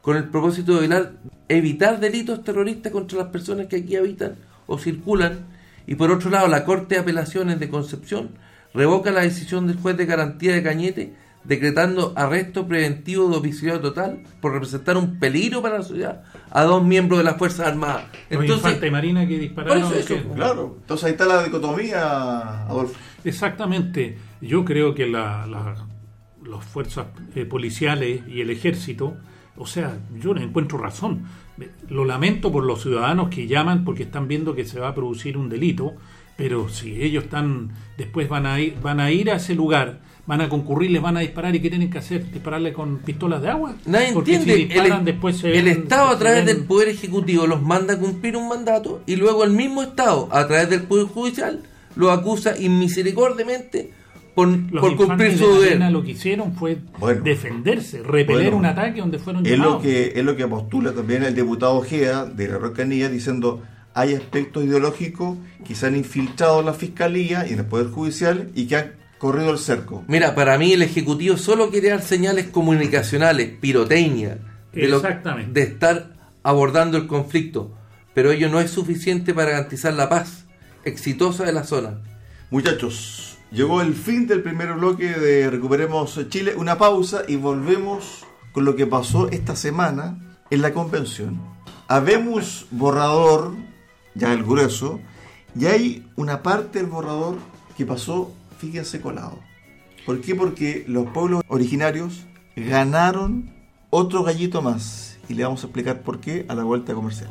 con el propósito de evitar delitos terroristas contra las personas que aquí habitan o circulan. Y por otro lado, la Corte de Apelaciones de Concepción revoca la decisión del juez de garantía de Cañete decretando arresto preventivo de homicidio total por representar un peligro para la sociedad a dos miembros de las Fuerzas Armadas. Y Marina que dispararon. Por eso, que- eso. Claro, entonces ahí está la dicotomía, Adolfo. Exactamente. Yo creo que la- la- las fuerzas eh, policiales y el ejército, o sea, yo no encuentro razón. Lo lamento por los ciudadanos que llaman porque están viendo que se va a producir un delito, pero si ellos están, después van a ir, van a ir a ese lugar, van a concurrir, les van a disparar y ¿qué tienen que hacer? ¿Dispararle con pistolas de agua? Nadie Porque entiende. si disparan, el, después se el ven- Estado a través ven- del Poder Ejecutivo los manda a cumplir un mandato y luego el mismo Estado a través del Poder Judicial los acusa inmisericordiamente por, Los por cumplir su de deber. Lo que hicieron fue Bueno. defenderse, repeler Bueno. un ataque donde fueron Es llamados. lo que es lo que postula también el diputado Ojeda de la Araucanía diciendo hay aspectos ideológicos que se han infiltrado en la fiscalía y en el poder judicial y que han corrido el cerco. Mira, para mí el Ejecutivo solo quiere dar señales comunicacionales, pirotecnia, de, lo- Exactamente. de estar abordando el conflicto, pero ello no es suficiente para garantizar la paz exitosa de la zona. Muchachos, llegó el fin del primer bloque de Recuperemos Chile, una pausa y volvemos con lo que pasó esta semana en la convención. Habemos borrador, ya el grueso, y hay una parte del borrador que pasó, fíjense, colado. ¿Por qué? Porque los pueblos originarios ganaron otro gallito más. Y le vamos a explicar por qué a la vuelta comercial.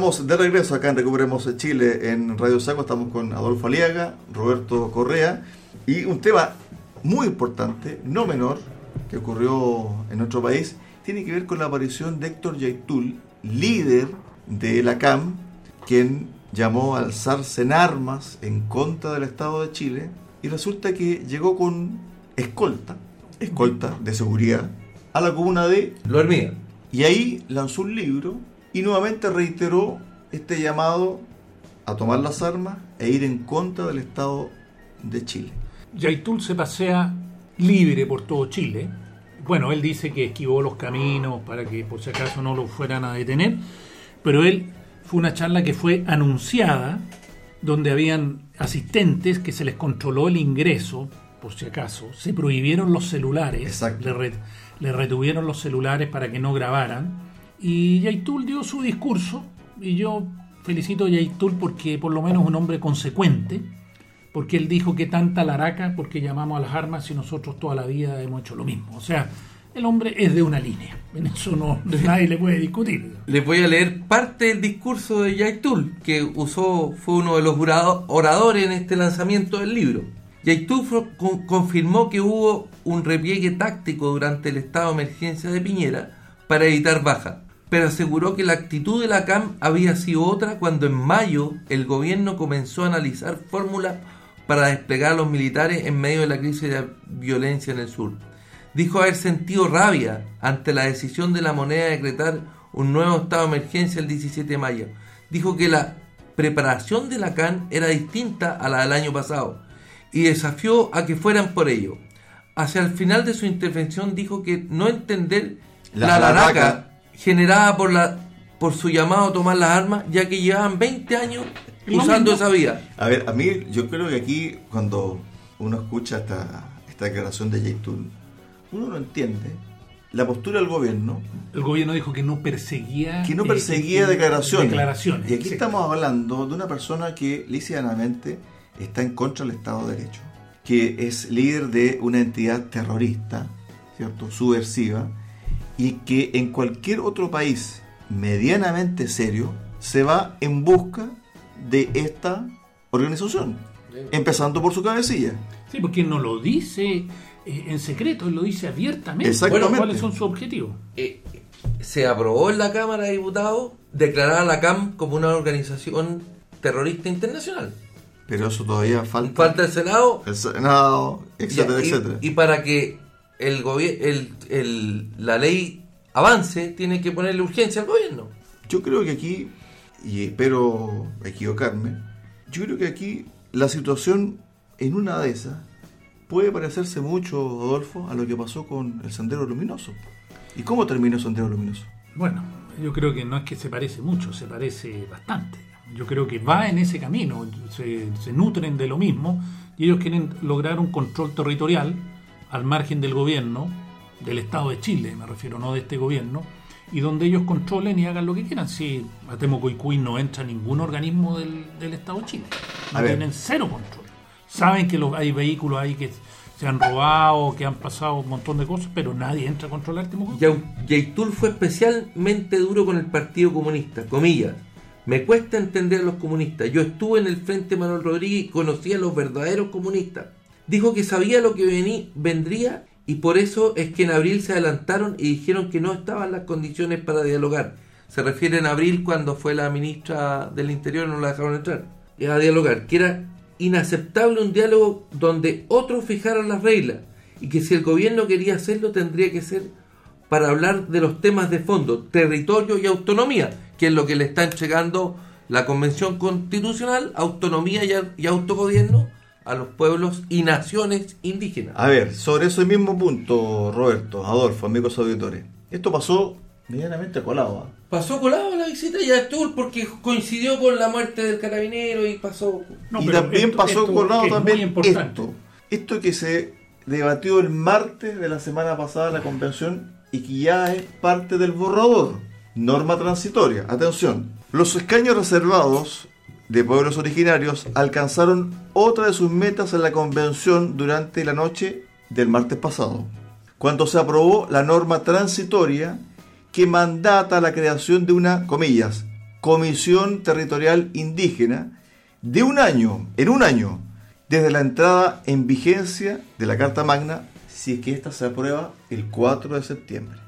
Estamos de regreso acá en Recuperemos Chile en Radio Saco. Estamos con Adolfo Aliaga, Roberto Correa y un tema muy importante, no menor, que ocurrió en nuestro país, tiene que ver con la aparición de Héctor Yaitul, líder de la CAM, quien llamó a alzarse en armas en contra del Estado de Chile y resulta que llegó con escolta, escolta de seguridad, a la comuna de Lo Hermida. y ahí lanzó un libro y nuevamente reiteró este llamado a tomar las armas e ir en contra del Estado de Chile. Yaitul se pasea libre por todo Chile. Bueno, él dice que esquivó los caminos para que por si acaso no lo fueran a detener, pero él fue una charla que fue anunciada donde habían asistentes que se les controló el ingreso, por si acaso, se prohibieron los celulares, le, re- le retuvieron los celulares para que no grabaran, y Yaitul dio su discurso, y yo felicito a Yaitul porque por lo menos es un hombre consecuente, porque él dijo que tanta laraca, porque llamamos a las armas y nosotros toda la vida hemos hecho lo mismo. O sea, el hombre es de una línea. En eso no *laughs* nadie le puede discutir. Les voy a leer parte del discurso de Yaitul, que usó, fue uno de los oradores en este lanzamiento del libro. Yaitul confirmó que hubo un repliegue táctico durante el estado de emergencia de Piñera para evitar bajas, pero aseguró que la actitud de la CAM había sido otra cuando en mayo el gobierno comenzó a analizar fórmulas para desplegar a los militares en medio de la crisis de violencia en el sur. Dijo haber sentido rabia ante la decisión de la moneda de decretar un nuevo estado de emergencia el 17 de mayo. Dijo que la preparación de la CAN era distinta a la del año pasado y desafió a que fueran por ello. Hacia el final de su intervención dijo que no entender La la, laraca. Generada por la por su llamado a tomar las armas, ya que llevaban 20 años usando esa vía. A ver, a mí yo creo que aquí cuando uno escucha esta, esta declaración de Yaitul, uno no entiende la postura del gobierno El gobierno dijo que no perseguía. que no eh, perseguía eh, declaraciones. declaraciones, Y aquí sí. estamos hablando de una persona que lícitamente está en contra del Estado de Derecho, que es líder de una entidad terrorista, ¿cierto? Subversiva, y que en cualquier otro país medianamente serio se va en busca de esta organización, empezando por su cabecilla. Sí, porque no lo dice eh, en secreto, él lo dice abiertamente. Exactamente. ¿Cuáles son sus objetivos? Eh, se aprobó en la Cámara de Diputados declarar a la CAM como una organización terrorista internacional. Pero eso todavía falta. Falta el Senado, El Senado, etcétera, y, etcétera. y para que el gobier- el, el- la ley avance, tiene que ponerle urgencia al gobierno. Yo creo que aquí, y espero equivocarme, yo creo que aquí la situación en una de esas puede parecerse mucho, Adolfo, a lo que pasó con el Sendero Luminoso. ¿Y cómo terminó el Sendero Luminoso? Bueno, yo creo que no es que se parece mucho, se parece bastante. Yo creo que va en ese camino, se, se nutren de lo mismo y ellos quieren lograr un control territorial al margen del gobierno, del Estado de Chile, me refiero, no de este gobierno, y donde ellos controlen y hagan lo que quieran. Si a Temocoicuy no entra ningún organismo del, del Estado de Chile, no tienen cero control. Saben que los, hay vehículos ahí que se han robado, que han pasado un montón de cosas, pero nadie entra a controlar Temocoicuy. Yaitul fue especialmente duro con el Partido Comunista, comillas. Me cuesta entender a los comunistas. Yo estuve en el Frente Manuel Rodríguez y conocí a los verdaderos comunistas. Dijo que sabía lo que vení- vendría y por eso es que en abril se adelantaron y dijeron que no estaban las condiciones para dialogar. Se refiere en abril cuando fue la ministra del Interior no la dejaron entrar. eh, A dialogar, que era inaceptable un diálogo donde otros fijaran las reglas y que si el gobierno quería hacerlo tendría que ser para hablar de los temas de fondo, territorio y autonomía, que es lo que le está entregando la Convención Constitucional, autonomía y autogobierno a los pueblos y naciones indígenas. A ver, sobre ese mismo punto, Roberto, Adolfo, amigos auditores. Esto pasó medianamente colado. ¿ah? Pasó colado la visita ya Astur porque coincidió con la muerte del carabinero y pasó... No, y también esto- pasó esto colado es también esto. Esto que se debatió el martes de la semana pasada en la convención y que ya es parte del borrador. Norma transitoria. Atención. Los escaños reservados de pueblos originarios alcanzaron otra de sus metas en la convención durante la noche del martes pasado, cuando se aprobó la norma transitoria que mandata la creación de una, comillas, Comisión Territorial Indígena de un año, en un año, desde la entrada en vigencia de la Carta Magna, si es que ésta se aprueba el 4 de septiembre.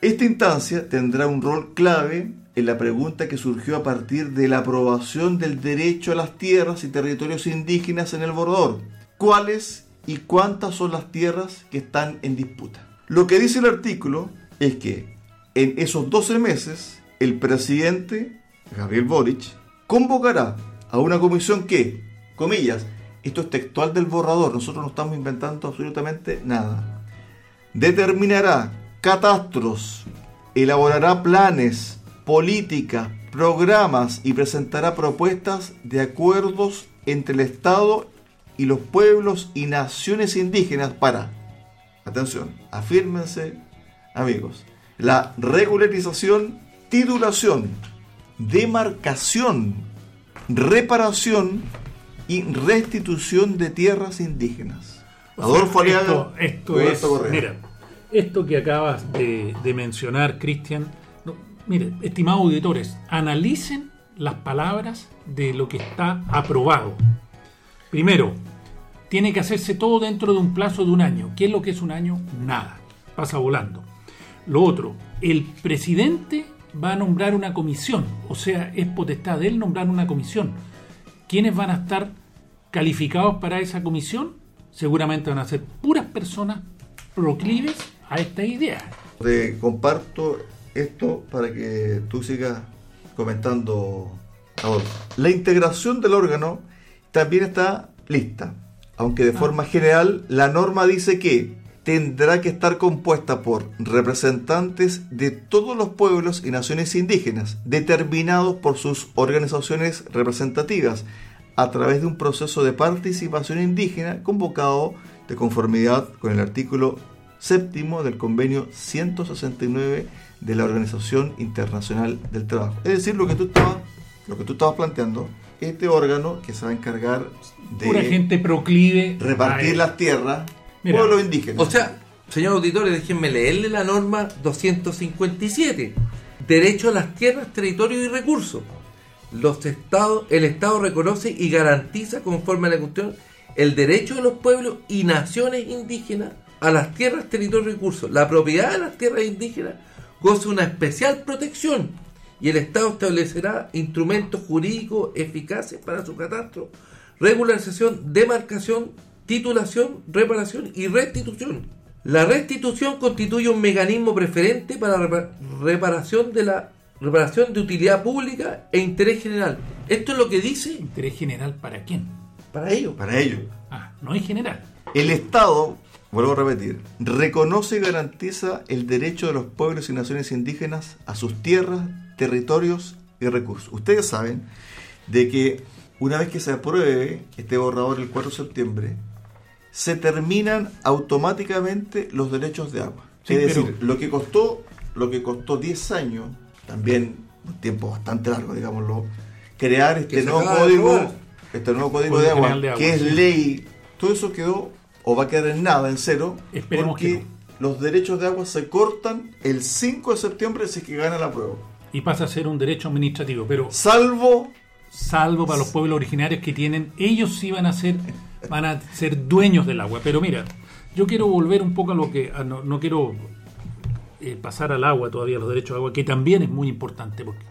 Esta instancia tendrá un rol clave en la pregunta que surgió a partir de la aprobación del derecho a las tierras y territorios indígenas en el borrador. ¿Cuáles y cuántas son las tierras que están en disputa? Lo que dice el artículo es que en esos 12 meses el presidente Gabriel Boric convocará a una comisión que, comillas, esto es textual del borrador, nosotros no estamos inventando absolutamente nada, determinará catastros, elaborará planes, políticas, programas y presentará propuestas de acuerdos entre el Estado y los pueblos y naciones indígenas para, atención, afírmense amigos, la regularización, titulación, demarcación, reparación y restitución de tierras indígenas. O sea, Adolfo Aliaga, Esto, esto es, mira, esto que acabas de, de mencionar, Cristian, mire, estimados auditores, analicen las palabras de lo que está aprobado. Primero, tiene que hacerse todo dentro de un plazo de un año. ¿Qué es lo que es un año? Nada. Pasa volando. Lo otro, el presidente va a nombrar una comisión, o sea, es potestad de él nombrar una comisión. ¿Quiénes van a estar calificados para esa comisión? Seguramente van a ser puras personas proclives a esta idea. Comparto esto para que tú sigas comentando, Adolfo. La integración del órgano también está lista, aunque de forma general la norma dice que tendrá que estar compuesta por representantes de todos los pueblos y naciones indígenas, determinados por sus organizaciones representativas, a través de un proceso de participación indígena convocado de conformidad con el artículo séptimo del convenio 169 de la Organización Internacional del Trabajo. Es decir, lo que tú estabas, lo que tú estabas planteando, este órgano que se va a encargar de Pura gente proclive. repartir las tierras, Mira, pueblos indígenas. O sea, señor auditores, déjenme leerle la norma 257. Derecho a las tierras, territorio y recursos. Los estados, el Estado reconoce y garantiza conforme a la cuestión el derecho de los pueblos y naciones indígenas a las tierras, territorio y recursos. La propiedad de las tierras indígenas goza una especial protección y el Estado establecerá instrumentos jurídicos eficaces para su catastro, regularización, demarcación, titulación, reparación y restitución. La restitución constituye un mecanismo preferente para la repa- reparación de la reparación de utilidad pública e interés general. Esto es lo que dice ¿Interés general para quién? para ellos. Para ello, Ah, no es general. el Estado, vuelvo a repetir, reconoce y garantiza el derecho de los pueblos y naciones indígenas a sus tierras, territorios y recursos. Ustedes saben de que una vez que se apruebe este borrador el 4 de septiembre, se terminan automáticamente los derechos de agua. Sí, es decir, pero- lo que costó, lo que costó 10 años, también un tiempo bastante largo, digámoslo, crear este nuevo código, este nuevo código Código de agua, General de Agua, que es ley, todo eso quedó o va a quedar en nada, en cero, Esperemos porque que los derechos de agua se cortan el 5 de septiembre si es que gana la prueba. Y pasa a ser un derecho administrativo, pero Salvo salvo para los pueblos originarios que tienen, ellos sí van a ser, van a ser dueños del agua. Pero mira, yo quiero volver un poco a lo que, a no, no quiero eh, pasar al agua todavía, los derechos de agua, que también es muy importante, porque,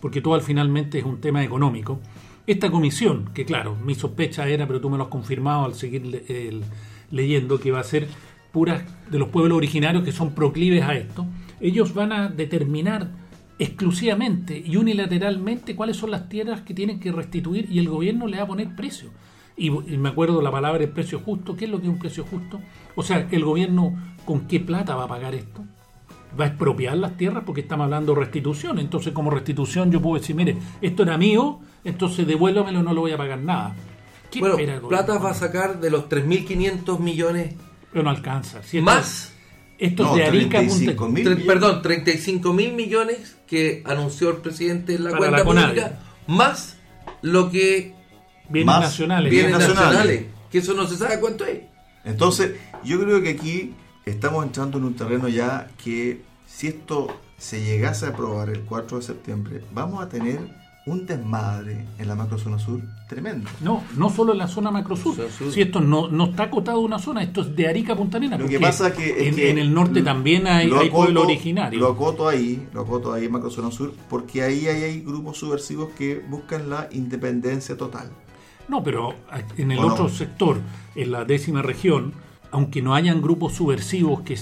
porque todo al finalmente es un tema económico. Esta comisión, que claro, mi sospecha era, pero tú me lo has confirmado al seguir el- leyendo, que va a ser puras de los pueblos originarios que son proclives a esto, ellos van a determinar exclusivamente y unilateralmente cuáles son las tierras que tienen que restituir y el gobierno le va a poner precio. Y, me acuerdo la palabra el precio justo. ¿Qué es lo que es un precio justo? O sea, el gobierno con qué plata va a pagar esto. Va a expropiar las tierras porque estamos hablando de restitución. Entonces, como restitución, yo puedo decir, mire, esto era mío, entonces devuélvamelo, no lo voy a pagar nada. ¿Qué Bueno, espera el gobierno? plata va a sacar de los 3.500 millones Pero no alcanza. Si más. Esto es no, de Arica a Punta- 35 mil perdón, 35 mil millones que anunció el presidente en la Para cuenta la pública, más lo que bienes Más nacionales. bienes viene nacionales. nacionales, que eso no se sabe cuánto es. Entonces, yo creo que aquí estamos entrando en un terreno ya que si esto se llegase a aprobar el 4 de septiembre, vamos a tener un desmadre en la macrozona sur tremendo. No, no solo en la zona macrosur. Sur. Si esto no, no está acotado a una zona, esto es de Arica a Punta Arenas. Lo que pasa que es en, que en el norte también hay, hay acoto- pueblo originario. Lo acoto ahí, lo acoto ahí en macrozona sur, porque ahí hay, hay grupos subversivos que buscan la independencia total. No, pero en el otro sector, en la décima región, aunque no hayan grupos subversivos que,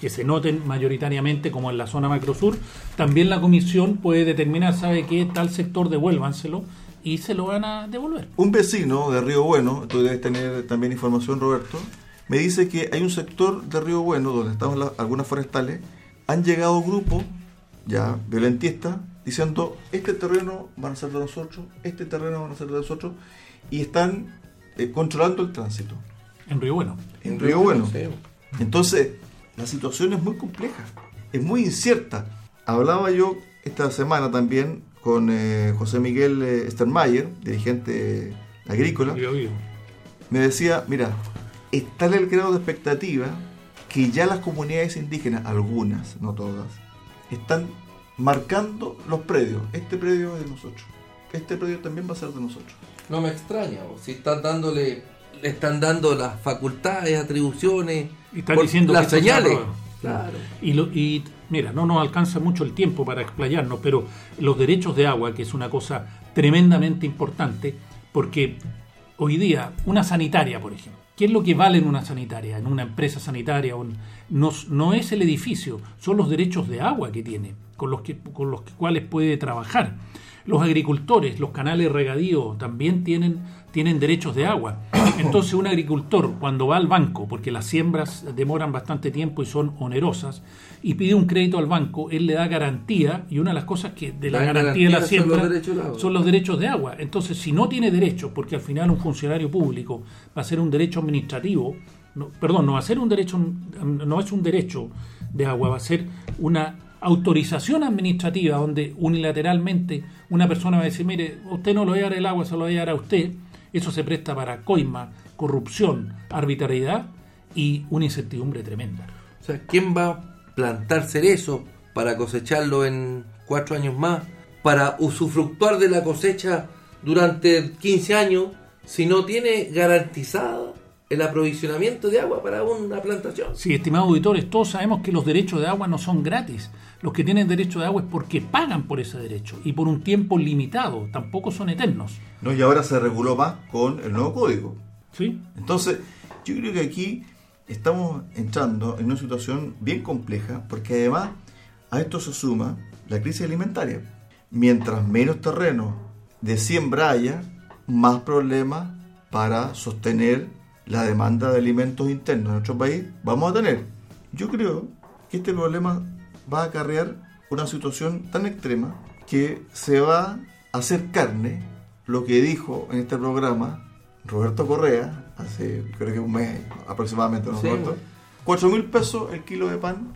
que se noten mayoritariamente como en la zona macrosur, también la comisión puede determinar, sabe qué tal sector devuélvanselo y se lo van a devolver. Un vecino de Río Bueno, tú debes tener también información, Roberto, me dice que hay un sector de Río Bueno donde están la- algunas forestales, han llegado grupos ya violentistas diciendo este terreno van a ser de nosotros, este terreno van a ser de nosotros y están eh, controlando el tránsito En Río Bueno. en Río Bueno. Entonces, la situación es muy compleja, es muy incierta. Hablaba yo esta semana también con eh, José Miguel eh, Sternmayer, dirigente agrícola. Río Vivo. Me decía, mira, está el grado de expectativa que ya las comunidades indígenas, algunas, no todas, están marcando los predios. Este predio es de nosotros. Este predio también va a ser de nosotros. No me extraña, si están dándole, le están dando las facultades, atribuciones, Y están diciendo las que señales. Claro. Y, lo- y, mira, no nos alcanza mucho el tiempo para explayarnos, pero los derechos de agua, que es una cosa tremendamente importante, porque hoy día una sanitaria, por ejemplo, ¿qué es lo que vale en una sanitaria, en una empresa sanitaria? no, no es el edificio, son los derechos de agua que tiene, con los, que, con los cuales puede trabajar. Los agricultores, los canales regadío también tienen, tienen derechos de agua. Entonces un agricultor cuando va al banco, porque las siembras demoran bastante tiempo y son onerosas, y pide un crédito al banco, él le da garantía, y una de las cosas que de la garantía de la garantía son los siembra derechos del agua. son los derechos de agua. Entonces si no tiene derechos, porque al final un funcionario público va a ser un derecho administrativo, no, perdón, no va a ser un derecho, no es un derecho de agua, va a ser una autorización administrativa donde unilateralmente una persona va a decir, mire, usted no lo va a dar el agua, se lo va a dar a usted. Eso se presta para coima, corrupción, arbitrariedad y una incertidumbre tremenda. O sea, ¿quién va a plantar cerezo para cosecharlo en cuatro años más? Para usufructuar de la cosecha durante 15 años si no tiene garantizado el aprovisionamiento de agua para una plantación. Sí, estimados auditores, todos sabemos que los derechos de agua no son gratis. Los que tienen derecho de agua es porque pagan por ese derecho y por un tiempo limitado, tampoco son eternos. ¿no? Y ahora se reguló más con el nuevo código. ¿Sí? Entonces, yo creo que aquí estamos entrando en una situación bien compleja, porque además a esto se suma la crisis alimentaria. Mientras menos terreno de siembra haya, más problemas para sostener la demanda de alimentos internos en nuestro país vamos a tener. Yo creo que este problema va a acarrear una situación tan extrema que se va a hacer carne lo que dijo en este programa Roberto Correa, hace creo que un mes aproximadamente, ¿no, Sí. Roberto? 4 mil pesos el kilo de pan,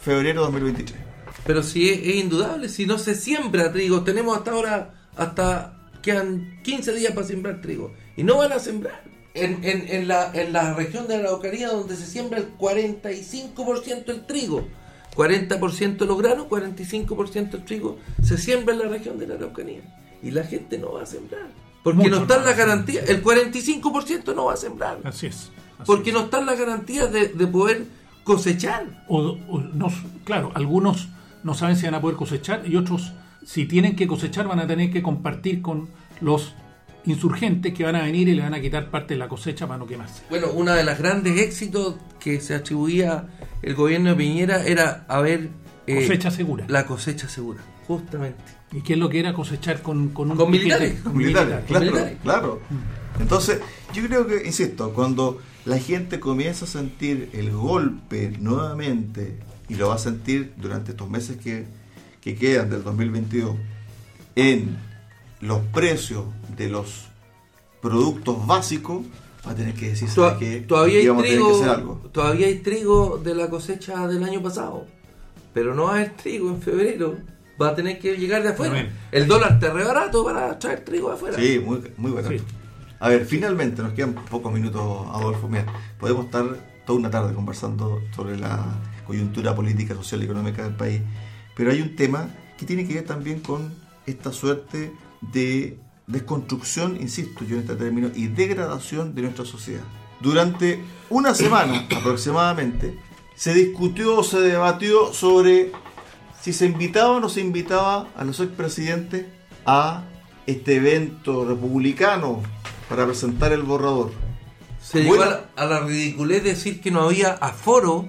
febrero 2023. Pero si es, es indudable, si no se siembra trigo, tenemos hasta ahora, hasta quedan 15 días para sembrar trigo. Y no van a sembrar. En, en, en la, en la región de la Araucanía donde se siembra el 45% el trigo. 40% los granos, 45% el trigo se siembra en la región de la Araucanía. Y la gente no va a sembrar. Porque Mucho no están las garantías. El 45% no va a sembrar. Así es. así Porque es. no están las garantías de, de poder cosechar. O- o no- claro, algunos no saben si van a poder cosechar y otros, si tienen que cosechar, van a tener que compartir con los insurgentes que van a venir y le van a quitar parte de la cosecha para no quemarse. Bueno, uno de los grandes éxitos que se atribuía el gobierno de Piñera era haber eh, Cosecha segura. la cosecha segura, justamente. ¿Y qué es lo que era cosechar con, con un Con militares. Con Militares, militares. claro, militares. claro. Entonces, yo creo que, insisto, cuando la gente comienza a sentir el golpe nuevamente, y lo va a sentir durante estos meses que, que quedan del 2022, en los precios de los productos básicos, va a tener que decir, Toa- ¿sabe qué? todavía, hay tener que hacer trigo, algo. todavía hay trigo de la cosecha del año pasado, pero no va a haber trigo en febrero. Va a tener que llegar de afuera. El dólar está re barato para traer trigo de afuera. Sí, muy, muy barato. Sí. A ver, finalmente, nos quedan pocos minutos, Adolfo. Mira, podemos estar toda una tarde conversando sobre la coyuntura política, social y económica del país, pero hay un tema que tiene que ver también con esta suerte de desconstrucción, insisto yo en este término, y degradación de nuestra sociedad. Durante una semana *coughs* aproximadamente se discutió, se debatió sobre si se invitaba o no se invitaba a los expresidentes a este evento republicano para presentar el borrador. Se llegó Bueno. a la, a la ridiculez decir que no había aforo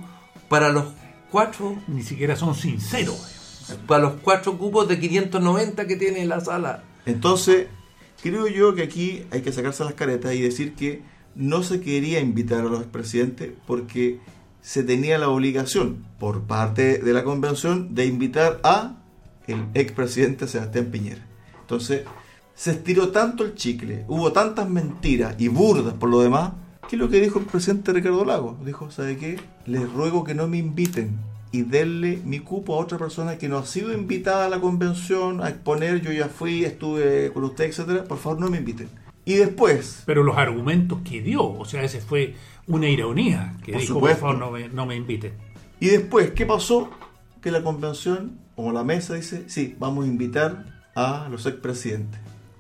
para los cuatro Ni siquiera son sinceros. para los cuatro cupos de 590 que tiene la sala. Entonces, creo yo que aquí hay que sacarse las caretas y decir que no se quería invitar a los expresidentes porque se tenía la obligación por parte de la convención de invitar a el expresidente Sebastián Piñera. Entonces, se estiró tanto el chicle, hubo tantas mentiras y burdas por lo demás, que lo que dijo el presidente Ricardo Lago, dijo, ¿sabe qué? Les ruego que no me inviten y denle mi cupo a otra persona que no ha sido invitada a la convención a exponer, yo ya fui, estuve con usted, etcétera, por favor no me inviten. Y después, Pero los argumentos que dio, o sea, ese fue una ironía, que Por dijo, supuesto. por favor, no me, no me inviten. y después, ¿qué pasó? Que la convención o la mesa dice, sí, vamos a invitar a los expresidentes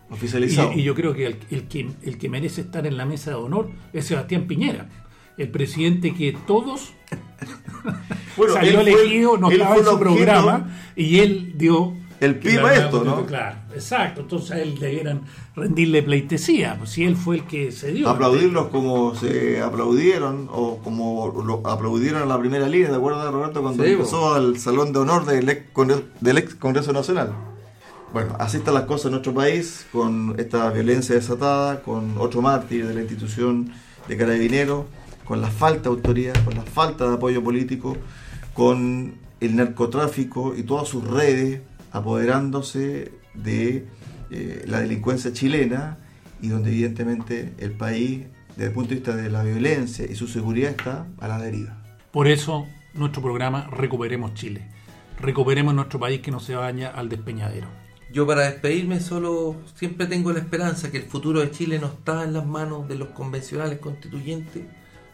oficializados. Y, y yo creo que el, el que el que merece estar en la mesa de honor es Sebastián Piñera, el presidente que todos *laughs* Bueno, salió elegido, no estaba en su programa y él dio El que PIB la- esto, ¿no? Claro, exacto. Entonces a él debieran rendirle pleitesía, pues si él fue el que se dio. aplaudirlos como se aplaudieron o como lo aplaudieron en la primera línea, ¿te acuerdas Roberto cuando Sí, empezó al salón de honor del ex Congreso, del ex Congreso Nacional? Bueno, así están las cosas en nuestro país, con esta violencia desatada, con otro mártir de la institución de carabineros, con la falta de autoridad, con la falta de apoyo político, con el narcotráfico y todas sus redes apoderándose de eh, la delincuencia chilena y donde evidentemente el país, desde el punto de vista de la violencia y su seguridad, está a la deriva. Por eso nuestro programa Recuperemos Chile. Recuperemos nuestro país que no se vaya al despeñadero. Yo para despedirme solo siempre tengo la esperanza que el futuro de Chile no está en las manos de los convencionales constituyentes,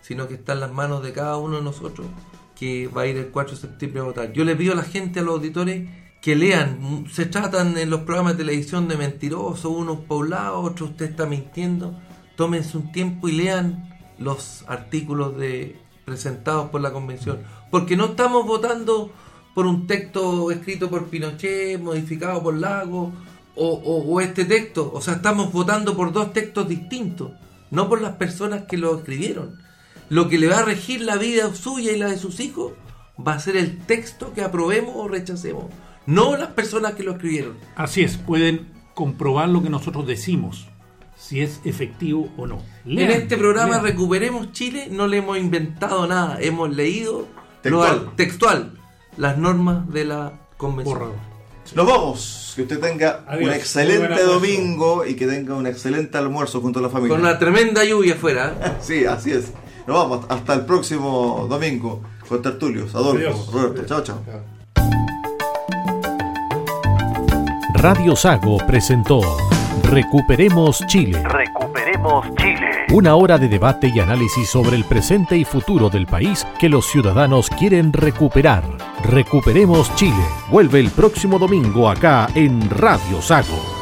sino que está en las manos de cada uno de nosotros que va a ir el 4 de septiembre a votar. Yo le pido a la gente, a los auditores, que lean. Se tratan en los programas de televisión de mentirosos, unos por un lado, otros usted está mintiendo. Tómense un tiempo y lean los artículos de presentados por la convención. Porque no estamos votando por un texto escrito por Pinochet, modificado por Lago, o- o este texto. O sea, estamos votando por dos textos distintos, no por las personas que lo escribieron. Lo que le va a regir la vida suya y la de sus hijos va a ser el texto que aprobemos o rechacemos, no las personas que lo escribieron. Así es, pueden comprobar lo que nosotros decimos, si es efectivo o no. Lean, en este programa lean. Recuperemos Chile no le hemos inventado nada, hemos leído Textual. lo- textual las normas de la convención. Borrador. Nos vamos, que usted tenga Adiós. un excelente domingo y que tenga un excelente almuerzo junto a la familia. Con una tremenda lluvia afuera. ¿eh? *laughs* Sí, así es. Nos vamos hasta el próximo domingo con Tertulios, Adolfo, Adiós. Roberto. Chao, chao. Radio Sago presentó Recuperemos Chile. Recuperemos Chile. Una hora de debate y análisis sobre el presente y futuro del país que los ciudadanos quieren recuperar. Recuperemos Chile. Vuelve el próximo domingo acá en Radio Sago.